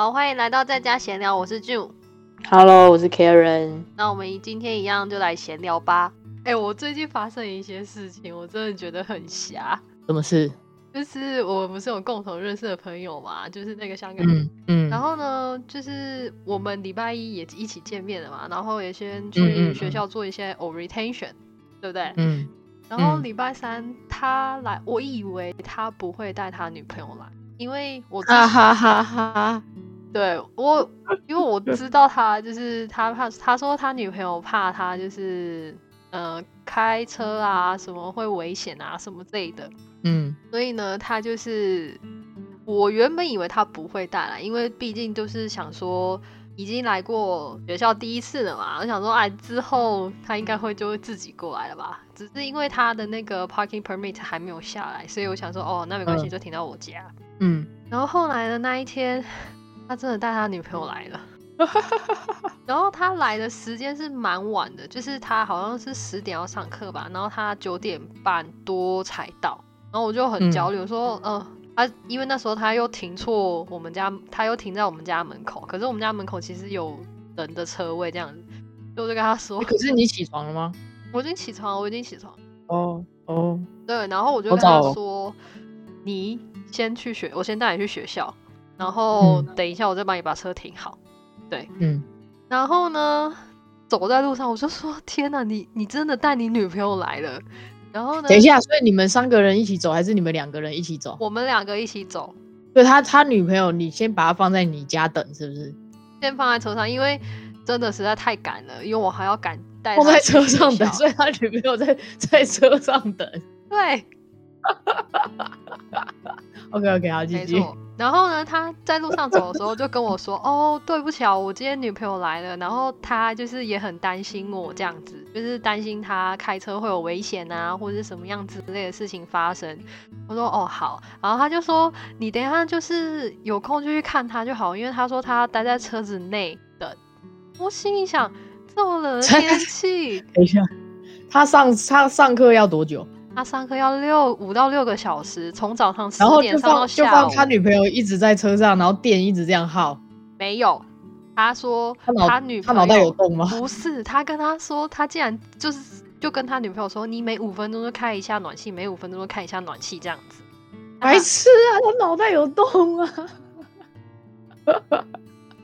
好，欢迎来到在家闲聊，我是 June。Hello，我是 Karen。那我们今天一样就来闲聊吧。哎、我最近发生一些事情，我真的觉得很瞎。什么事？就是我们不是有共同认识的朋友嘛，就是那个香港人。嗯嗯，然后呢，就是我们礼拜一也一起见面了嘛，然后也先嗯去嗯学校做一些 orientation，、对不对？嗯然后嗯礼拜三他来，我以为他不会带他女朋友来，因为我之哈哈哈哈，对我，因为我知道他就是他怕，他说他女朋友怕他就是呃开车啊什么会危险啊什么之类的，嗯。所以呢，他就是我原本以为他不会带来，因为毕竟就是想说已经来过学校第一次了嘛，我想说哎之后他应该会就会自己过来了吧，只是因为他的那个 parking permit 还没有下来，所以我想说哦那没关系，嗯。就停到我家。嗯，然后后来的那一天，他真的带他女朋友来了。然后他来的时间是蛮晚的，就是他好像是十点要上课吧，然后他九点半多才到，然后我就很焦虑，我说，嗯、他因为那时候他又停错我们家，他又停在我们家门口，可是我们家门口其实有人的车位这样子，所以我就跟他说欸，可是你起床了吗？我已经起床了，我已经起床了。哦哦，对，然后我就好跟他说：“你先去学，我先带你去学校，然后嗯等一下我再帮你把车停好。对嗯，”然后呢，走在路上我就说：“天哪，你你真的带你女朋友来了？”然后呢，等一下，所以你们三个人一起走，还是你们两个人一起走？我们两个一起走，对他他女朋友，你先把她放在你家等，是不是？先放在车上，因为真的实在太赶了，因为我还要赶带放在车上等，所以他女朋友在在车上等。对，OK OK，好，继续。没错。然后呢，他在路上走的时候就跟我说：“ 哦，对不起啊，我今天女朋友来了。”然后他就是也很担心我这样子，就是担心他开车会有危险啊，或者是什么样之类的事情发生。我说：“哦，好。”然后他就说：“你等一下就是有空就去看他就好，因为他说他待在车子内等。”我心里想，这么冷的 天气，等一下，他上他上课要多久？他上课要六五到六个小时，从早上十然后就点上到放就下午。放他女朋友一直在车上，然后电一直这样耗。没有，他说他脑他女他脑袋有洞吗？不是，他跟他说，他竟然就是就跟他女朋友说，你每五分钟就开一下暖气，每五分钟就开一下暖气这样子。白痴啊，他脑袋有洞啊，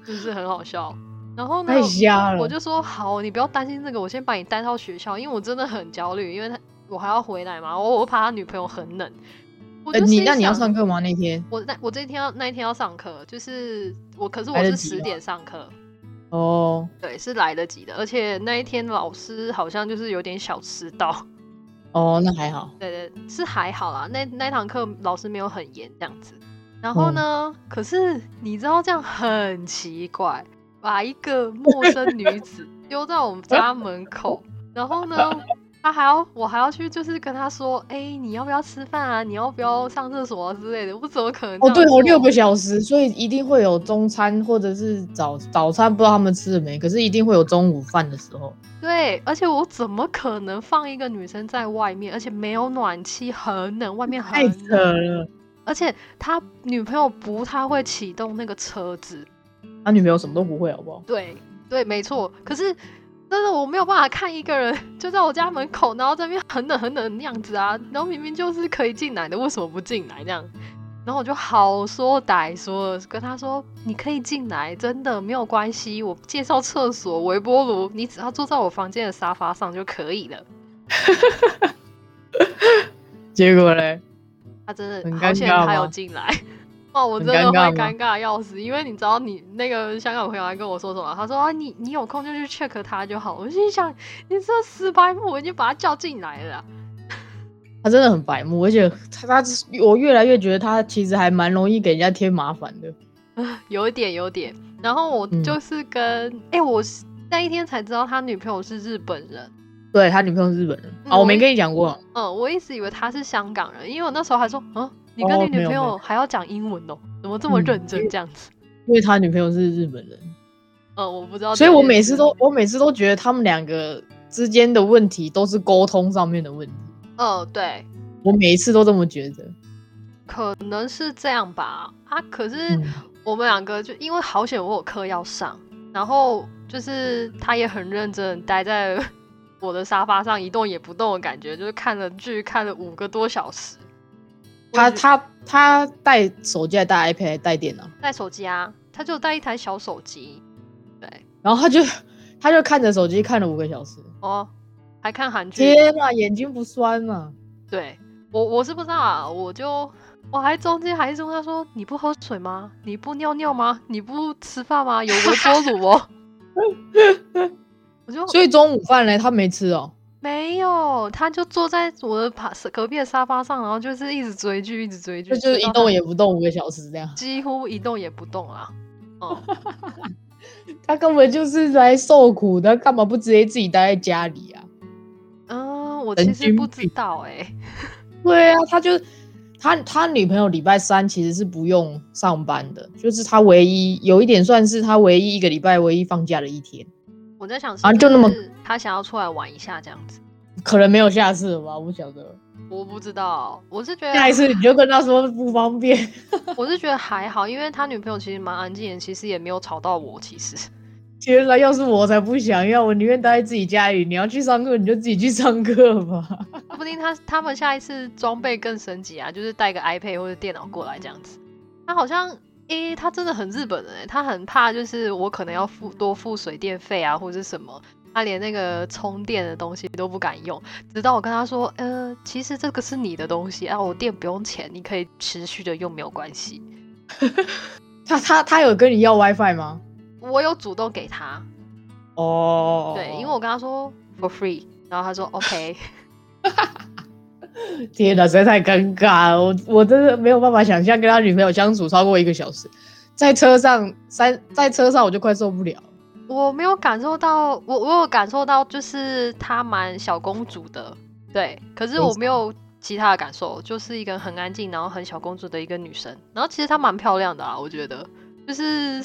是不是很好笑？然后呢太，瞎了。我就说好，你不要担心这个，我先把你带到学校，因为我真的很焦虑，因为他我还要回来嘛，我我怕他女朋友很冷。我呃，就心你那你要上课吗？那天？我那我这一天要那一天要上课，就是我，可是我是十点上课，哦对，是来得及的，而且那一天老师好像就是有点小迟到。哦，那还好。对对，是还好啦。那那堂课老师没有很严这样子。然后呢，可是你知道这样很奇怪，把一个陌生女子丢在我们家门口，然后呢，他还要我还要去就是跟他说，哎、你要不要吃饭啊？你要不要上厕所啊之类的？我怎么可能这哦，对哦，六个小时，所以一定会有中餐或者是早早餐，不知道他们吃了没，可是一定会有中午饭的时候。对，而且我怎么可能放一个女生在外面，而且没有暖气，很冷，外面很太扯冷，了，而且他女朋友不太会启动那个车子。他女朋友什么都不会，好不好？对对，没错。可是真的我没有办法看一个人 就在我家门口，然后这边很冷很冷的样子啊，然后明明就是可以进来的，为什么不进来这样？然后我就好说歹说跟他说：“你可以进来，真的没有关系。我介绍厕所、微波炉，你只要坐在我房间的沙发上就可以了。结果嘞，”他真的很好险，他有进来。哇，我真的会尴尬要死，因为你知道你那个香港朋友还跟我说什么？他说啊，你你有空就去 check 他就好。我心想，你这死白目，我已经把他叫进来了啊。他真的很白目，而且他他我越来越觉得他其实还蛮容易给人家添麻烦的。有一点，有点。然后我嗯就是跟哎、我是那一天才知道他女朋友是日本人。对他女朋友是日本人嗯啊，我没跟你讲过，嗯，我一直以为他是香港人，因为我那时候还说，嗯，你跟你女朋友还要讲英文哦，怎么这么嗯认真这样子？因为他女朋友是日本人，嗯，我不知道。所以我每次都我每次都觉得他们两个之间的问题都是沟通上面的问题，嗯，对，我每一次都这么觉得。可能是这样吧。啊，可是嗯我们两个就因为好险我有课要上，然后就是他也很认真待在我的沙发上一动也不动的感觉，就是看了剧看了五个多小时。他他他带手机还带 iPad 还带电脑，带手机啊，他就带一台小手机，对，然后他就 他就看着手机看了五个小时。哦，还看韩剧，天啊，眼睛不酸吗？对我我是不知道啊，我就我还中间还是问他说你不喝水吗？你不尿尿吗？你不吃饭吗？有微波炉哦。我就所以中午饭呢，他没吃哦。没有，他就坐在我的旁隔壁的沙发上，然后就是一直追剧，一直追剧，就就是一动也不动五个小时这样。几乎一动也不动啊。哦，他根本就是来受苦的，干嘛不直接自己待在家里啊？嗯，我其实不知道哎。对啊，他就他他女朋友礼拜三其实是不用上班的，就是他唯一有一点算是他唯一一个礼拜唯一放假的一天。我在想，啊，就那么他想要出来玩一下这样子，可能没有下次了吧？我不晓得，我不知道，我是觉得下一次你就跟他说不方便。我是觉得还好，因为他女朋友其实蛮安静的，其实也没有吵到我。其实，天哪，要是我才不想要，我宁愿待在自己家里。你要去上课，你就自己去上课吧。说不定他他们下一次装备更升级啊，就是带个 iPad 或者电脑过来这样子。他好像。诶，他真的很日本人诶，他很怕就是我可能要付多付水电费啊，或者什么，他连那个充电的东西都不敢用。直到我跟他说，呃，其实这个是你的东西啊，我电不用钱，你可以持续的用，没有关系。他他他有跟你要 WiFi 吗？我有主动给他。哦，对，因为我跟他说 for free，然后他说 OK。天哪，实在太尴尬了！我我真的没有办法想象跟他女朋友相处超过一个小时，在车上三在车上我就快受不了。我没有感受到，我我有感受到，就是她蛮小公主的，对。可是我没有其他的感受，就是一个很安静，然后很小公主的一个女生。然后其实她蛮漂亮的啊，我觉得，就是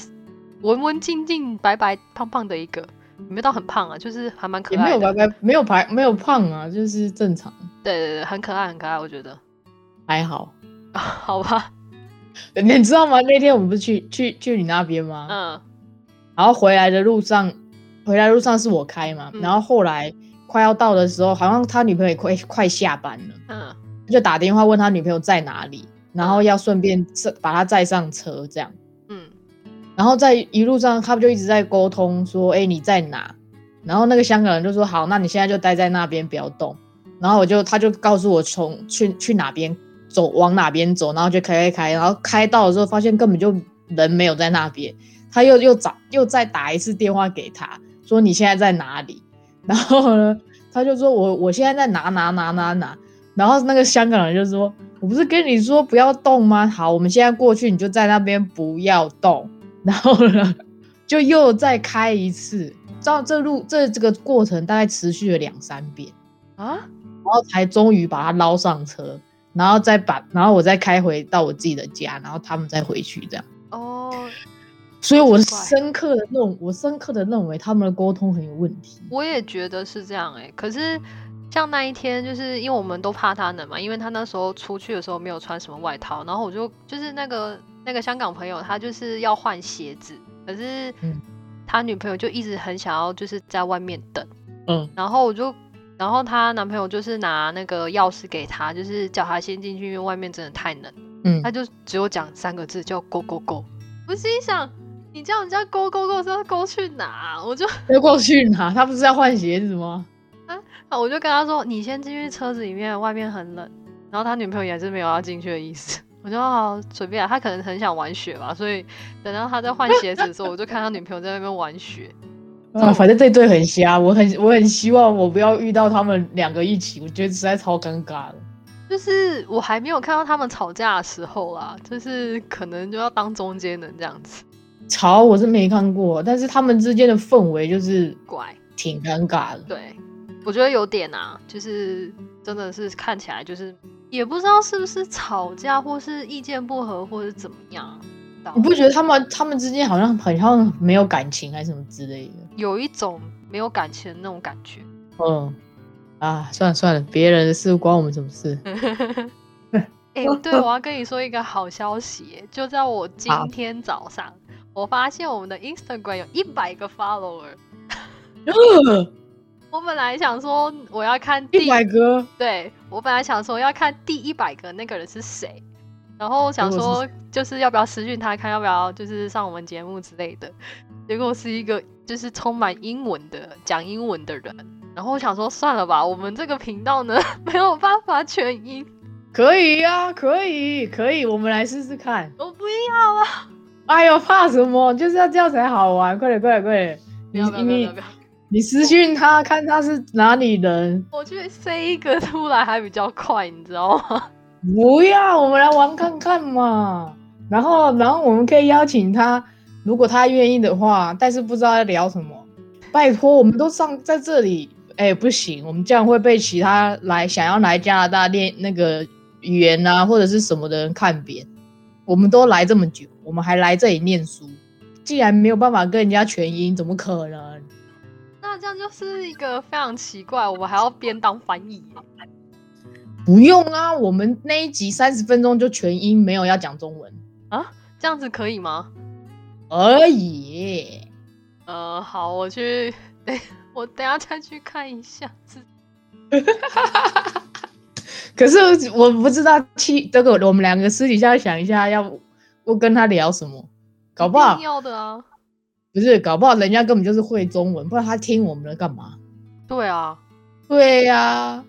文文静静、白白胖胖的一个。没到很胖啊，就是还蛮可爱。没有白白，没有白，没有胖啊，就是正常。对对对，很可爱，很可爱，我觉得还好。好吧，你知道吗？那天我们不是去去去你那边吗？嗯。然后回来的路上，回来路上是我开嘛。然后后来快要到的时候，好像他女朋友也快快下班了。嗯。就打电话问他女朋友在哪里，然后要顺便把他载上车，这样。然后在一路上，他们就一直在沟通，说：“哎，你在哪？”然后那个香港人就说：“好，那你现在就待在那边，不要动。”然后我就，他就告诉我从去去哪边走，往哪边走，然后就开开开，然后开到的时候发现根本就人没有在那边。他又又找又再打一次电话给他，说：“你现在在哪里？” 然后呢，他就说：“我我现在在哪哪哪哪哪。”然后那个香港人就说：“我不是跟你说不要动吗？好，我们现在过去，你就在那边不要动。”然后呢，就又再开一次，照这路这这个过程大概持续了两三遍啊，然后才终于把他捞上车，然后再把，然后我再开回到我自己的家，然后他们再回去这样。哦，所以我深刻的认，我深刻的认为他们的沟通很有问题。我也觉得是这样哎，可是像那一天，就是因为我们都怕他冷嘛，因为他那时候出去的时候没有穿什么外套，然后我就就是那个。那个香港朋友他就是要换鞋子，可是他女朋友就一直很想要就是在外面等，嗯，然后我就，然后她男朋友就是拿那个钥匙给他，就是叫他先进去，因为外面真的太冷，嗯，他就只有讲三个字叫 “go go go”，我心想，你叫人家 “go go go” 是要 go 去哪？我就 要过去哪？他不是要换鞋子吗？啊，我就跟他说，你先进去车子里面，外面很冷，然后他女朋友也是没有要进去的意思。我就好随便，他可能很想玩雪吧，所以等到他在换鞋子的时候，我就看他女朋友在那边玩雪。啊，反正这对很瞎，我很我很希望我不要遇到他们两个一起，我觉得实在超尴尬的。就是我还没有看到他们吵架的时候啦，就是可能就要当中间人这样子。吵我是没看过，但是他们之间的氛围就是怪，挺尴尬的。对，我觉得有点啊，就是真的是看起来就是。也不知道是不是吵架，或是意见不合，或是怎么样。你不觉得他们他们之间好像很像没有感情，还是什么之类的？有一种没有感情的那种感觉。嗯，啊，算了算了，别人的事关我们什么事？哎，对，我要跟你说一个好消息，就在我今天早上，我发现我们的 Instagram 有一百个 follower。我本来想说我要看第一百个，对我本来想说要看第一百个那个人是谁，然后想说就是要不要私讯他看要不要就是上我们节目之类的，结果是一个就是充满英文的讲英文的人，然后我想说算了吧，我们这个频道呢 没有办法全英。可以呀，可以，可以，我们来试试看。我不要了。哎呦，怕什么？就是要这样才好玩。快点，快点，快点！你你你私讯他，看他是哪里人。我去塞一个出来还比较快，你知道吗？不要，我们来玩看看嘛。然后，然后我们可以邀请他，如果他愿意的话。但是不知道要聊什么。拜托，我们都上在这里。哎，不行，我们这样会被其他来想要来加拿大练那个。语言啊，或者是什么的人看扁，我们都来这么久，我们还来这里念书，既然没有办法跟人家全英，怎么可能？那这样就是一个非常奇怪，我们还要边当翻译？不用啊，我们那一集三十分钟就全英，没有要讲中文啊，这样子可以吗？可以。呃，好，我去，我等下再去看一下。可是我不知道，七这个我们两个私底下想一下，要我跟他聊什么，搞不好要的啊，不是搞不好人家根本就是会中文，不然他听我们的干嘛？对啊，对呀，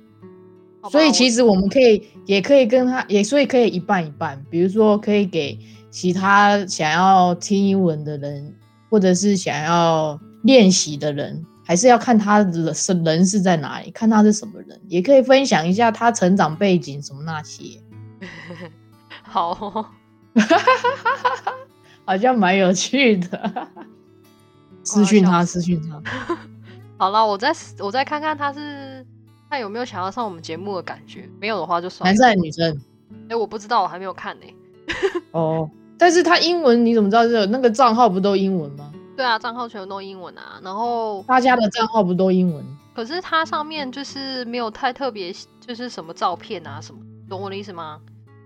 所以其实我们可以也可以跟他也所以可以一半一半，比如说可以给其他想要听英文的人，或者是想要练习的人。还是要看他的是人是在哪里，看他是什么人，也可以分享一下他成长背景什么那些。好，好像蛮有趣的。私讯他，私讯他。好了，我再我再看看他是他有没有想要上我们节目的感觉，没有的话就算。男生还女生？哎，我不知道，我还没有看呢。哦，但是他英文你怎么知道？是那个账号不都英文吗？对啊，账号全都英文啊，然后大家的账号不都英文？可是它上面就是没有太特别，就是什么照片啊什么，懂我的意思吗？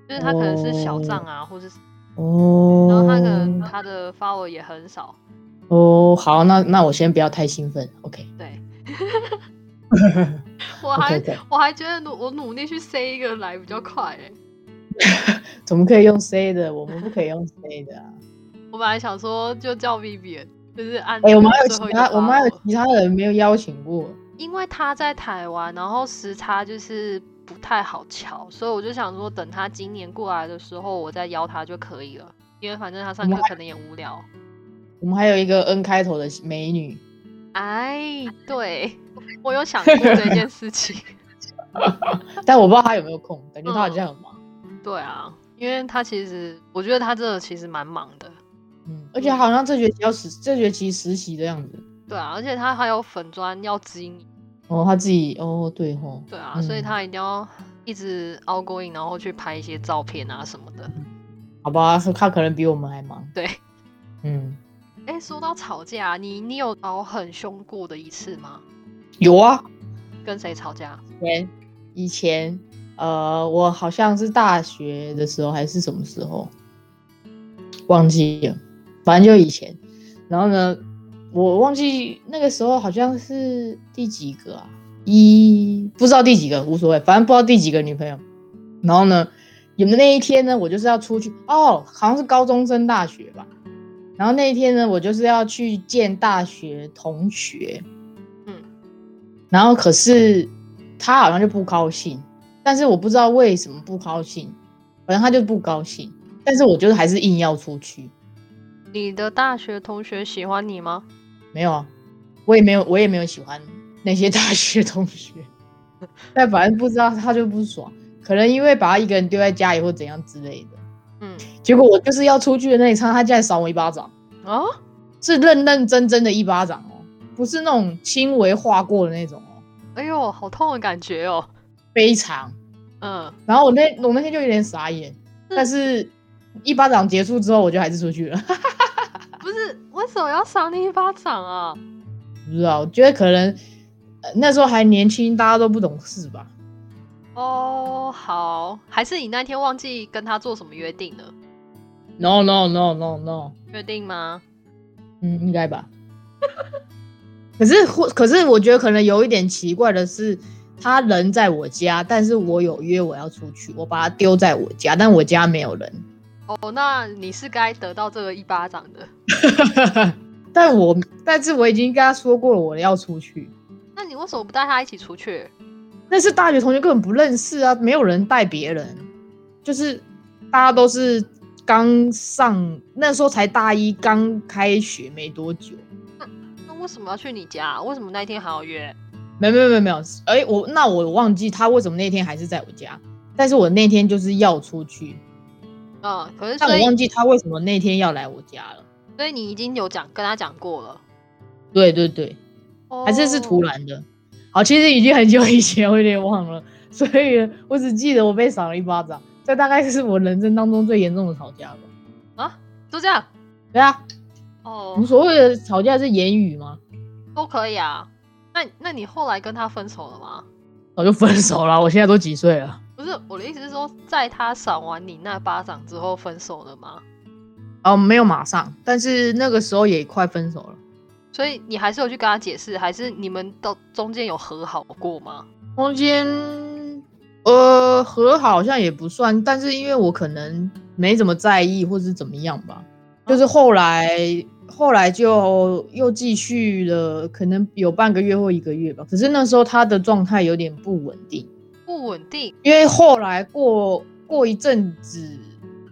就是他可能是小账啊，或是哦，然后他可能他的 follow 也很少。哦，好，那那我先不要太兴奋，OK？对，我还我还觉得努我努力去塞一个来比较快哎，怎么可以用塞的？我们不可以用塞的啊。我本来想说就叫 Vivian，就是按哎，我们还有其他，我们还有其他人没有邀请过，因为他在台湾，然后时差就是不太好瞧，所以我就想说等他今年过来的时候，我再邀他就可以了，因为反正他上课可能也无聊。我们还有一个 N 开头的美女，哎，对我有想过这件事情，但我不知道她有没有空，感觉她好像很忙。对啊，因为她其实，我觉得他这其实蛮忙的。嗯，而且好像这学期要实这学期实习的样子。对啊，而且她还有粉砖要经营。哦，她自己哦，对吼。对啊，所以她一定要一直 outgoing，然后去拍一些照片啊什么的。好吧，她可能比我们还忙。对，嗯。哎，说到吵架，你你有吵很凶过的一次吗？有啊。跟谁吵架？前以前，呃，我好像是大学的时候还是什么时候，忘记了。反正就以前，然后呢，我忘记那个时候好像是第几个啊，一不知道第几个无所谓，反正不知道第几个女朋友。然后呢，有的那一天呢，我就是要出去哦，好像是高中升大学吧。然后那一天呢，我就是要去见大学同学，嗯，然后可是他好像就不高兴，但是我不知道为什么不高兴，反正他就不高兴，但是我就是还是硬要出去。你的大学同学喜欢你吗？没有啊，我也没有，我也没有喜欢那些大学同学。但反正不知道他就不爽，可能因为把他一个人丢在家里或怎样之类的。嗯，结果我就是要出去的那一刹，他竟然赏我一巴掌啊！是认认真真的一巴掌哦，不是那种轻微划过的那种哦。哎呦，好痛的感觉哦，非常。嗯，然后我那我那天就有点傻眼，但是一巴掌结束之后，我就还是出去了。不是为什么要赏你一巴掌啊？不知道，我觉得可能那时候还年轻，大家都不懂事吧。哦，好，还是你那天忘记跟他做什么约定了？No No No No No，约定吗？嗯，应该吧。可是，或可是，我觉得可能有一点奇怪的是，他人在我家，但是我有约我要出去，我把他丢在我家，但我家没有人。哦，那你是该得到这个一巴掌的。但我，但是我已经跟他说过了，我要出去。那你为什么不带他一起出去？那是大学同学根本不认识啊，没有人带别人，就是大家都是刚上，那时候才大一，刚开学没多久。那那为什么要去你家？为什么那天还要约？没没没没有，哎，我那我忘记他为什么那天还是在我家，但是我那天就是要出去。嗯，可是但我忘记他为什么那天要来我家了。所以你已经有讲跟他讲过了。对对对，还是是突然的。好，其实已经很久以前，我有点忘了，所以我只记得我被赏了一巴掌。这大概是我人生当中最严重的吵架吧。啊，就这样？对啊。哦。你所谓的吵架是言语吗？都可以啊。那那你后来跟他分手了吗？早就分手了。我现在都几岁了？不是我的意思是说，在他赏完你那巴掌之后分手了吗？哦，没有马上，但是那个时候也快分手了。所以你还是有去跟他解释，还是你们到中间有和好过吗？中间呃和好像也不算，但是因为我可能没怎么在意，或是怎么样吧，就是后来后来就又继续了，可能有半个月或一个月吧。可是那时候他的状态有点不稳定，不稳定，因为后来过过一阵子，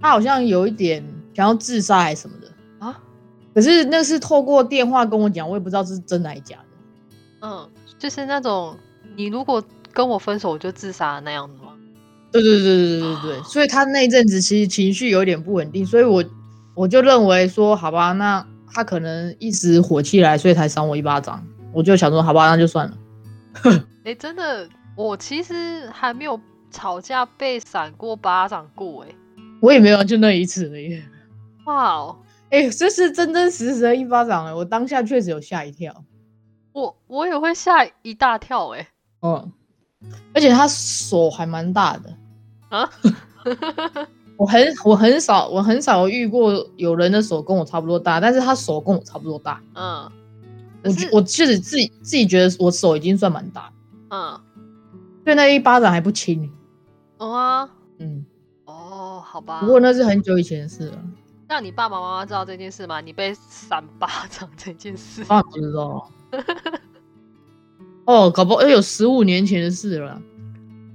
他好像有一点想要自杀还是什么的。可是那是透过电话跟我讲，我也不知道是真的还是假的。嗯，就是那种你如果跟我分手，我就自杀那样的吗？对对对对对对对。所以他那一阵子其实情绪有点不稳定，所以我我就认为说，好吧，那他可能一时火气来，所以才扇我一巴掌。我就想说，好吧，那就算了。哎，真的，我其实还没有吵架被扇过巴掌过，哎，我也没有，就那一次而已。哇哦。哎，这是真真实实的一巴掌哎！我当下确实有吓一跳，我我也会吓一大跳哎。嗯，而且他手还蛮大的啊！我很我很少我很少遇过有人的手跟我差不多大，但是他手跟我差不多大。嗯，我我确实自己自己觉得我手已经算蛮大。嗯，对，那一巴掌还不轻。哦啊，嗯，哦，好吧。不过那是很久以前的事了。让你爸爸妈妈知道这件事吗？你被扇巴掌这件事？爸，不知道。哦，搞不好有十五年前的事了。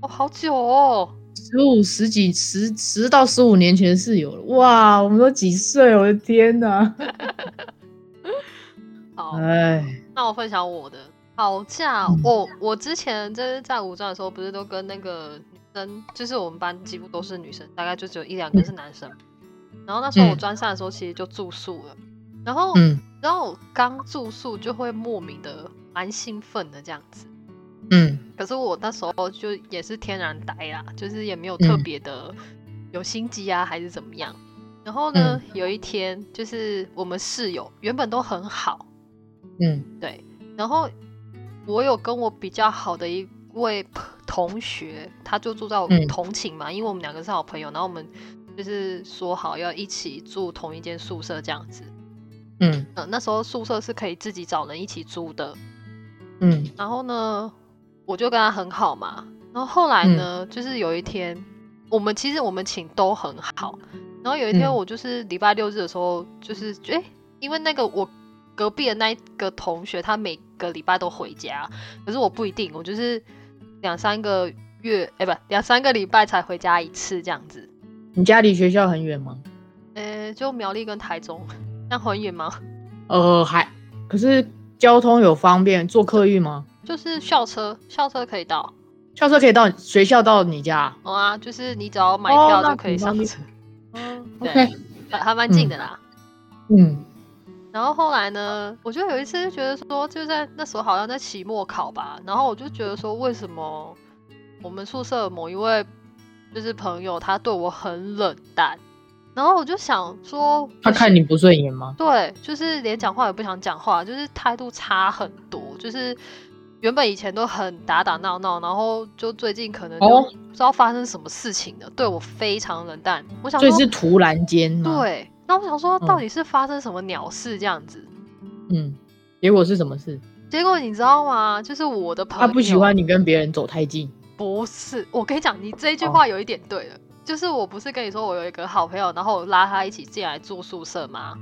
哦，好久哦，十五十几十十到十五年前的事有了。哇，我们都几岁？我的天哪！好，哎，那我分享我的吵架。我我之前就是在五专的时候，不是都跟那个女生，就是我们班几乎都是女生，大概就只有一两个是男生。然后那时候我专上的时候，其实就住宿了。然后，然后刚住宿就会莫名的蛮兴奋的这样子。嗯。可是我那时候就也是天然呆啦，就是也没有特别的有心机啊，还是怎么样。然后呢，有一天就是我们室友原本都很好。嗯。对。然后我有跟我比较好的一位同学，他就住在我们同寝嘛，因为我们两个是好朋友，然后我们。就是说好要一起住同一间宿舍这样子，嗯。那时候宿舍是可以自己找人一起租的，嗯，然后呢，我就跟他很好嘛，然后后来呢，就是有一天，我们其实我们寝都很好，然后有一天我就是礼拜六日的时候，就是哎，因为那个我隔壁的那一个同学，他每个礼拜都回家，可是我不一定，我就是两三个月，哎，不，两三个礼拜才回家一次这样子。你家离学校很远吗？呃，就苗栗跟台中，那很远吗？呃，还，可是交通有方便，坐客运吗？就是校车，校车可以到，校车可以到学校到你家。哦啊，就是你只要买票就可以上车。嗯，OK，还蛮近的啦。嗯，然后后来呢，我就有一次就觉得说，就在那时候好像在期末考吧，然后我就觉得说，为什么我们宿舍某一位。就是朋友，他对我很冷淡，然后我就想说，他看你不顺眼吗？对，就是连讲话也不想讲话，就是态度差很多。就是原本以前都很打打闹闹，然后就最近可能就不知道发生什么事情了，对我非常冷淡。我想，所以是突然间对，那我想说，到底是发生什么鸟事这样子？嗯，结果是什么事？结果你知道吗？就是我的朋友，他不喜欢你跟别人走太近。不是，我跟你讲，你这一句话有一点对了。就是我不是跟你说我有一个好朋友，然后我拉他一起进来住宿舍吗？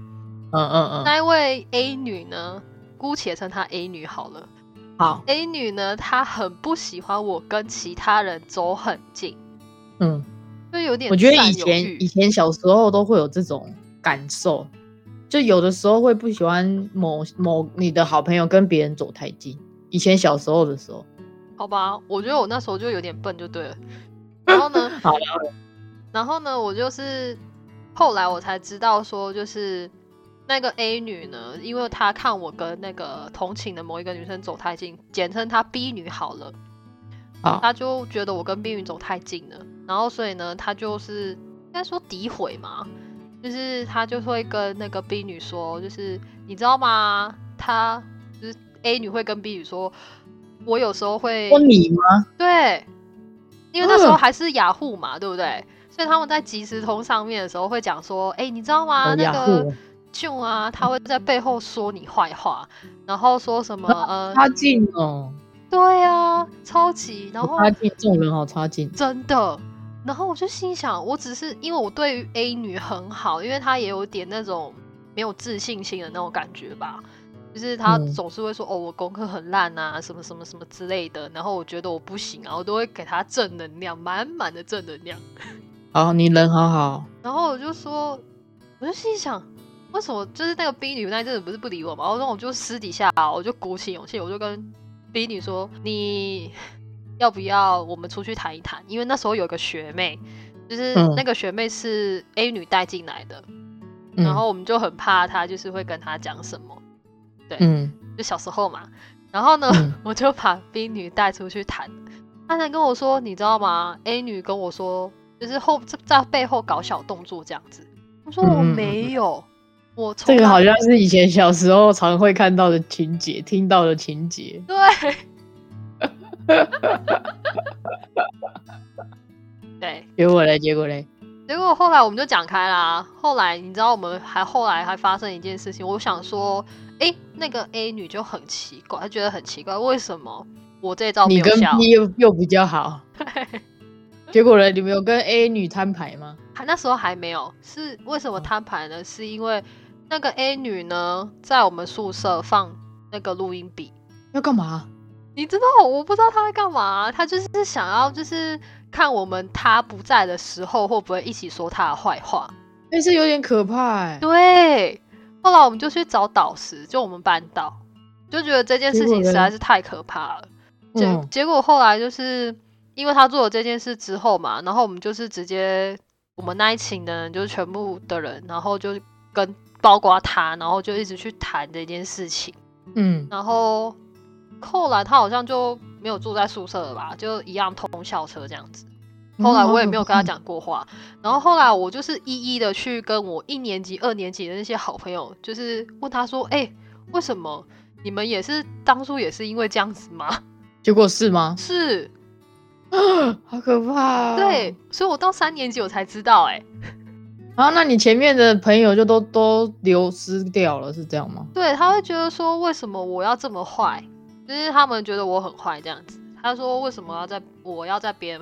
嗯嗯嗯。那一位 A 女呢？姑且称她 A 女好了。好，A 女呢，她很不喜欢我跟其他人走很近。嗯，就有点。我觉得以前以前小时候都会有这种感受，就有的时候会不喜欢某某你的好朋友跟别人走太近。以前小时候的时候。好吧，我觉得我那时候就有点笨，就对了。然后呢？好然后呢，我就是后来我才知道说，就是那个 A 女呢，因为她看我跟那个同寝的某一个女生走太近，简称她 B 女好了，啊，她就觉得我跟 B 女走太近了，然后所以呢，她就是应该说诋毁嘛，就是她就会跟那个 B 女说，就是你知道吗？她就是 A 女会跟 B 女说，我有时候会说你吗？对，因为那时候还是雅虎嘛，对不对？所以他们在即时通上面的时候会讲说，哎，你知道吗？那个舅啊，他会在背后说你坏话，然后说什么呃，差劲哦。对啊，超级，然后差劲，这种人好差劲，真的。然后我就心想，我只是因为我对于 A 女很好，因为她也有点那种没有自信心的那种感觉吧，就是他总是会说哦，我功课很烂啊，什么什么什么之类的。然后我觉得我不行啊，我都会给他正能量，满满的正能量。哦，你人好好。然后我就说，我就心想，为什么就是那个 B 女那阵子不是不理我嘛？然后我就私底下，我就鼓起勇气，我就跟 B 女说，你要不要我们出去谈一谈？因为那时候有个学妹，就是那个学妹是 A 女带进来的，然后我们就很怕她就是会跟她讲什么，对，嗯，就小时候嘛。然后呢，我就把 B 女带出去谈，她才跟我说，你知道吗？A 女跟我说。就是后在背后搞小动作这样子，我说我没有，我这个好像是以前小时候常会看到的情节，听到的情节。对，对，结果嘞，结果嘞，结果后来我们就讲开啦。后来你知道我们还后来还发生一件事情，我想说，哎，那个 A 女就很奇怪，她觉得很奇怪，为什么我这招你跟 B 又又比较好？结果呢？你们有跟 A 女摊牌吗？还那时候还没有。是为什么摊牌呢？是因为那个 A 女呢，在我们宿舍放那个录音笔，要干嘛？你知道？我不知道她在干嘛。她就是想要，就是看我们她不在的时候，会不会一起说她的坏话。但是有点可怕。对。后来我们就去找导师，就我们班导，就觉得这件事情实在是太可怕了。结结果后来就是。因为他做了这件事之后嘛，然后我们就是直接我们那一群的人，就是全部的人，然后就跟包括他，然后就一直去谈这件事情。嗯，然后后来他好像就没有住在宿舍了吧，就一样通校车这样子。后来我也没有跟他讲过话。然后后来我就是一一的去跟我一年级、二年级的那些好朋友，就是问他说：“哎，为什么你们也是当初也是因为这样子吗？” 结果是吗？是。好可怕！对，所以我到三年级我才知道，哎，啊，那你前面的朋友就都都流失掉了，是这样吗？对，他会觉得说，为什么我要这么坏？就是他们觉得我很坏这样子。他说，为什么要在我要在别人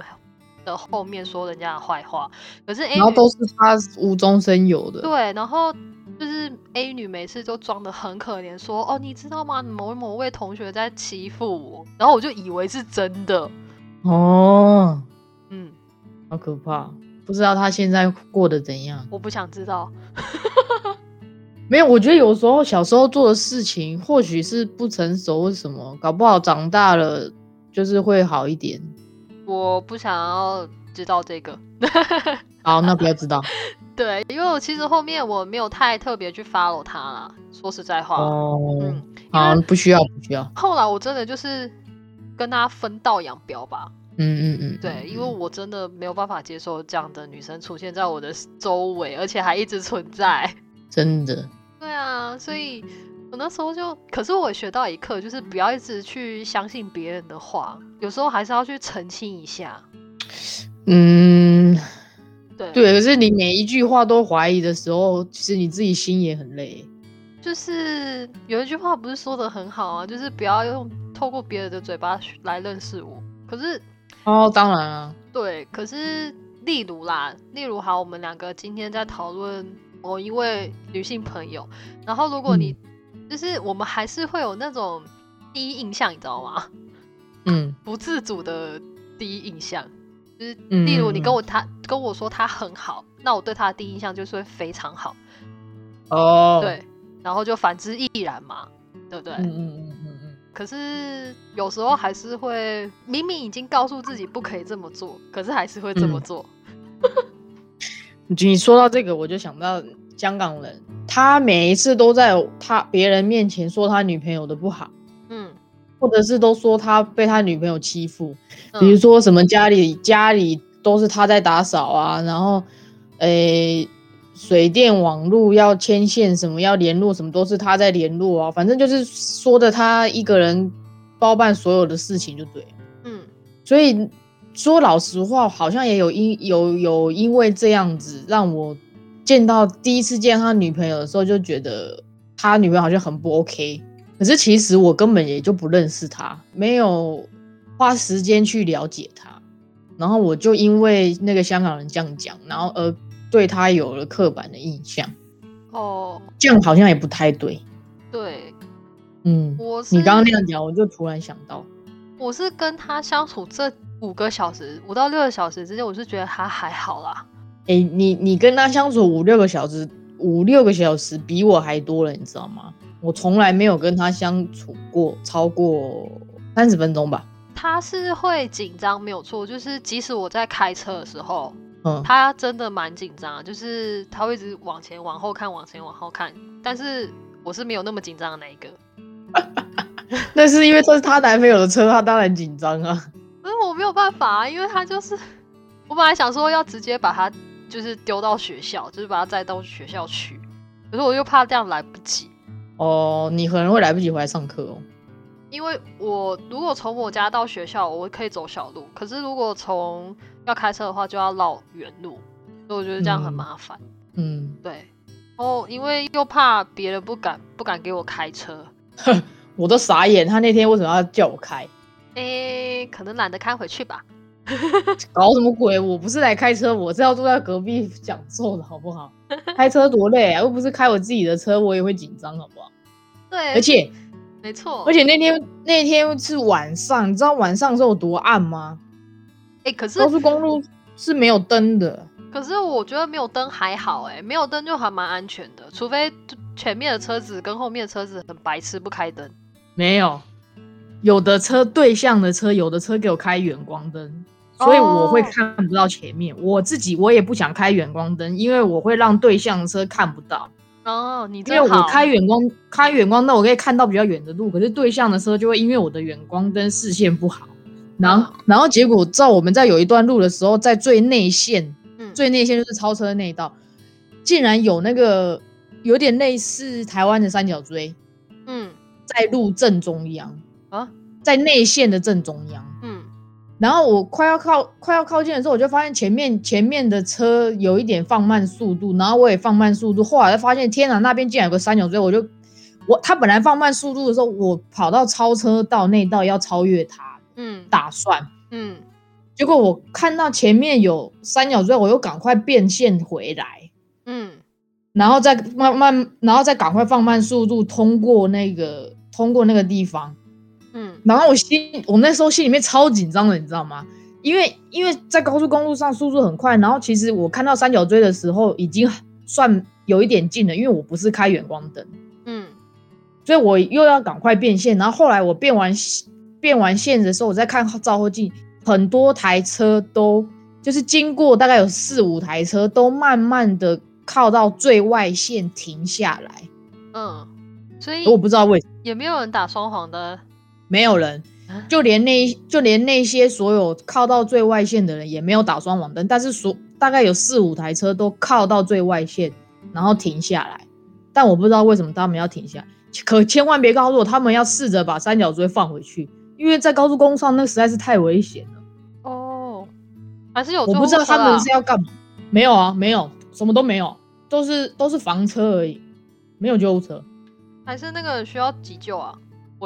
的后面说人家的坏话？可是，然后都是他无中生有的。对，然后就是 A 女每次都装的很可怜，说，哦，你知道吗？某某位同学在欺负我，然后我就以为是真的。哦，嗯，好可怕，不知道他现在过得怎样。我不想知道，没有，我觉得有时候小时候做的事情，或许是不成熟，为什么？搞不好长大了就是会好一点。我不想要知道这个。好，那不要知道。对，因为我其实后面我没有太特别去 follow 他啦。说实在话，哦，嗯，好，不需要，不需要。后来我真的就是。跟他分道扬镳吧。嗯嗯嗯，对，因为我真的没有办法接受这样的女生出现在我的周围，而且还一直存在。真的。对啊，所以，我那时候就，可是我学到一课，就是不要一直去相信别人的话，有时候还是要去澄清一下。嗯，对对，可是你每一句话都怀疑的时候，其实你自己心也很累。就是有一句话不是说的很好啊，就是不要用透过别人的嘴巴来认识我。可是哦，当然啊，对，可是例如啦，例如好，我们两个今天在讨论某一位女性朋友，然后如果你就是我们还是会有那种第一印象，你知道吗？嗯，不自主的第一印象，就是例如你跟我他跟我说他很好，那我对他的第一印象就是会非常好。哦，对。然后就反之亦然嘛，对不对？嗯嗯嗯嗯嗯。可是有时候还是会，明明已经告诉自己不可以这么做，可是还是会这么做。你说到这个，我就想到香港人，他每一次都在他别人面前说他女朋友的不好，嗯，或者是都说他被他女朋友欺负，比如说什么家里家里都是他在打扫啊，然后，诶。水电网络要牵线，什么要联络，什么都是他在联络啊。反正就是说的他一个人包办所有的事情就对。嗯，所以说老实话，好像也有因有有因为这样子，让我见到第一次见他女朋友的时候，就觉得他女朋友好像很不 OK。可是其实我根本也就不认识他，没有花时间去了解他。然后我就因为那个香港人这样讲，然后而。对他有了刻板的印象，哦，这样好像也不太对。对，嗯，我你刚刚那样讲，我就突然想到，我是跟他相处这五个小时，五到六个小时之间，我是觉得他还好啦。哎，你你跟他相处五六个小时，五六个小时比我还多了，你知道吗？我从来没有跟他相处过超过三十分钟吧。他是会紧张，没有错，就是即使我在开车的时候。嗯他真的蛮紧张，就是他会一直往前往后看，往前往后看。但是我是没有那么紧张的那一个。那是因为这是他男朋友的车，他当然紧张啊。可是我没有办法啊，因为他就是我本来想说要直接把他就是丢到学校，就是把它载到学校去。可是我又怕这样来不及。哦，你可能会来不及回来上课哦。因为我如果从我家到学校，我可以走小路。可是如果从要开车的话，就要绕远路，所以我觉得这样很麻烦。嗯，对。哦，因为又怕别人不敢不敢给我开车，我都傻眼。他那天为什么要叫我开？诶，可能懒得开回去吧。搞什么鬼？我不是来开车，我是要坐在隔壁讲座的，好不好？开车多累啊，又不是开我自己的车，我也会紧张，好不好？对，而且。没错，而且那天那天是晚上，你知道晚上的时候有多暗吗？哎，可是高速公路是没有灯的。可是我觉得没有灯还好，哎，没有灯就还蛮安全的，除非前面的车子跟后面的车子很白痴不开灯。没有，有的车对向的车，有的车给我开远光灯，所以我会看不到前面。我自己我也不想开远光灯，因为我会让对向车看不到。哦，你因为我开远光，开远光灯我可以看到比较远的路，可是对向的车就会因为我的远光灯视线不好，然后然后结果照我们在有一段路的时候，在最内线，最内线就是超车那一道，竟然有那个有点类似台湾的三角锥，嗯，在路正中央啊，在内线的正中央，嗯。然后我快要靠快要靠近的时候，我就发现前面前面的车有一点放慢速度，然后我也放慢速度。后来发现天哪，那边竟然有个三角锥，我就我他本来放慢速度的时候，我跑到超车道那道要超越他，嗯，打算，嗯，结果我看到前面有三角锥，我又赶快变线回来，嗯，然后再慢慢，然后再赶快放慢速度通过那个通过那个地方。嗯，然后我心，我那时候心里面超紧张的，你知道吗？因为因为在高速公路上速度很快，然后其实我看到三角锥的时候已经算有一点近了，因为我不是开远光灯，嗯，所以我又要赶快变线。然后后来我变完变完线的时候，我在看照后镜，很多台车都就是经过大概有四五台车都慢慢的靠到最外线停下来，嗯，所以我不知道为什么也没有人打双黄灯。没有人，就连那就连那些所有靠到最外线的人也没有打双黄灯，但是所大概有四五台车都靠到最外线，然后停下来，但我不知道为什么他们要停下来。可千万别告诉我他们要试着把三角锥放回去，因为在高速公路上那实在是太危险了。哦，还是有我不知道他们是要干嘛？没有啊，没有，什么都没有，都是都是房车而已，没有救护车。还是那个需要急救啊？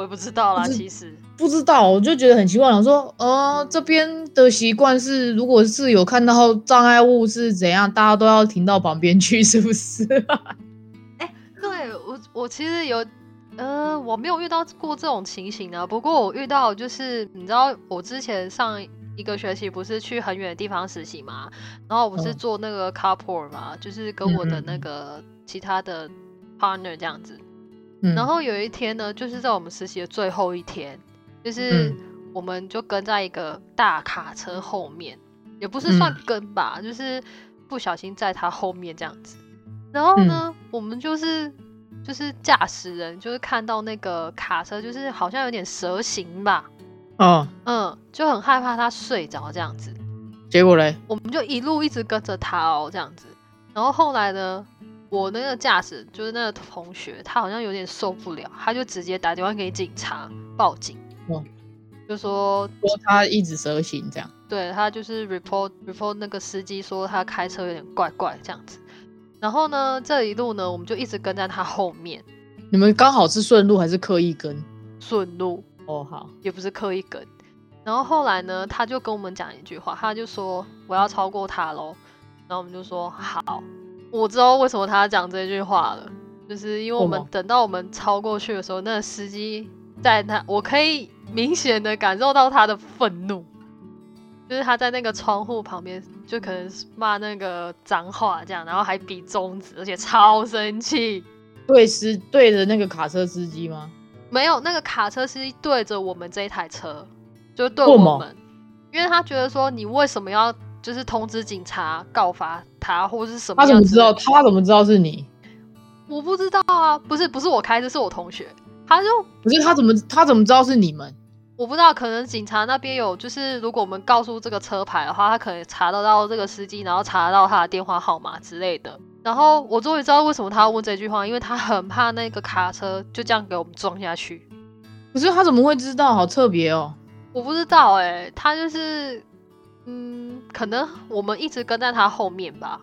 我也不知道啦，其实不知道，我就觉得很奇怪，我说，呃，这边的习惯是，如果是有看到障碍物是怎样，大家都要停到旁边去，是不是？哎，对我，我其实有，呃，我没有遇到过这种情形啊。不过我遇到就是，你知道，我之前上一个学期不是去很远的地方实习嘛，然后我不是做那个 carpool 嘛，就是跟我的那个其他的 partner 这样子。然后有一天呢，就是在我们实习的最后一天，就是我们就跟在一个大卡车后面，也不是算跟吧，就是不小心在他后面这样子。然后呢，我们就是就是驾驶人，就是看到那个卡车，就是好像有点蛇形吧，嗯嗯，就很害怕他睡着这样子。结果嘞，我们就一路一直跟着他哦，这样子。然后后来呢？我那个驾驶就是那个同学，他好像有点受不了，他就直接打电话给警察报警，就说说他一直蛇行这样。对他就是 report report 那个司机说他开车有点怪怪这样子。然后呢，这一路呢，我们就一直跟在他后面。你们刚好是顺路还是刻意跟？顺路哦，好，也不是刻意跟。然后后来呢，他就跟我们讲一句话，他就说我要超过他喽。然后我们就说好。我知道为什么他讲这句话了，就是因为我们等到我们超过去的时候，那个司机在他，我可以明显的感受到他的愤怒，就是他在那个窗户旁边，就可能骂那个脏话这样，然后还比中指，而且超生气。对，司对着那个卡车司机吗？没有，那个卡车司机对着我们这一台车，就对我们，因为他觉得说你为什么要。就是通知警察告发他，或者是什么？他怎么知道？他怎么知道是你？我不知道啊，不是不是我开的，是我同学。他就不是他怎么他怎么知道是你们？我不知道，可能警察那边有，就是如果我们告诉这个车牌的话，他可能查得到这个司机，然后查得到他的电话号码之类的。然后我终于知道为什么他要问这句话，因为他很怕那个卡车就这样给我们撞下去。可是他怎么会知道？好特别哦！我不知道哎，他就是。嗯，可能我们一直跟在他后面吧。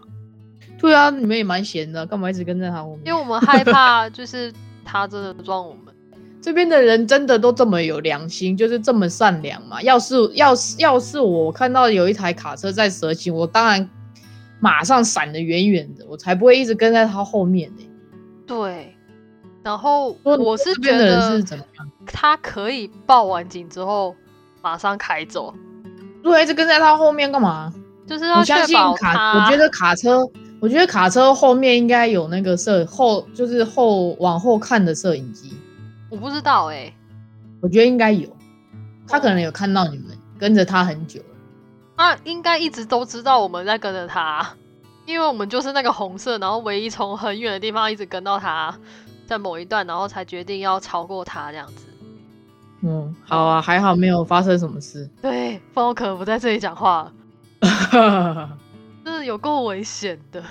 对啊，你们也蛮闲的，干嘛一直跟在他后面？因为我们害怕，就是他真的撞我们。这边的人真的都这么有良心，就是这么善良嘛？要是要是要是我看到有一台卡车在蛇行，我当然马上闪得远远的，我才不会一直跟在他后面呢。对，然后我是觉得他可以报完警之后马上开走。对，一直跟在他后面干嘛？就是要相信卡。我觉得卡车，我觉得卡车后面应该有那个摄后，就是后往后看的摄影机。我不知道哎，我觉得应该有，他可能有看到你们跟着他很久了。他应该一直都知道我们在跟着他，因为我们就是那个红色，然后唯一从很远的地方一直跟到他，在某一段，然后才决定要超过他这样子。嗯，好啊，还好没有发生什么事。对，不然我可能不在这里讲话。真 的有够危险的。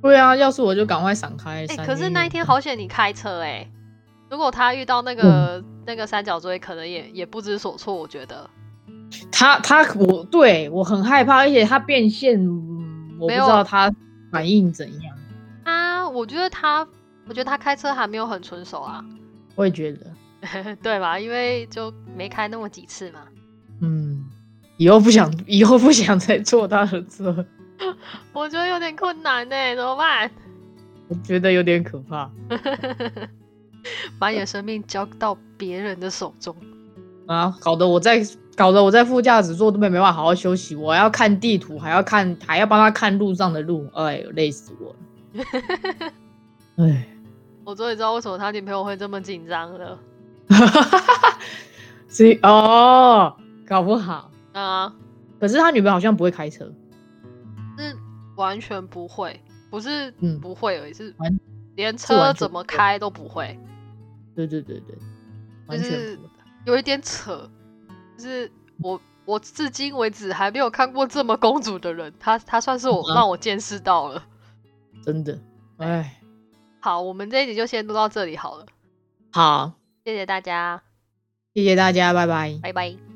对啊，要是我就赶快闪开。哎，可是那一天好险你开车哎，如果他遇到那个那个三角锥，可能也也不知所措。我觉得他他我对我很害怕，而且他变现，我不知道他反应怎样。他，我觉得他，我觉得他开车还没有很纯熟啊。我也觉得。对吧？因为就没开那么几次嘛。嗯，以后不想，以后不想再坐他的车。我觉得有点困难呢，怎么办？我觉得有点可怕。把你的生命交到别人的手中啊！搞得我在，搞得我在副驾驶座都没没办法好好休息。我要看地图，还要看，还要帮他看路上的路。哎，累死我了。哎，我终于知道为什么他女朋友会这么紧张了。哈哈哈哈哈！所以哦，搞不好啊。可是他女朋友好像不会开车，是完全不会，不是不会而已，是连车怎么开都不会。对对对对，就是有一点扯。就是我我至今为止还没有看过这么公主的人，他他算是我让我见识到了。真的，哎，好，我们这一集就先录到这里好了。好，谢谢大家，谢谢大家，拜拜，拜拜。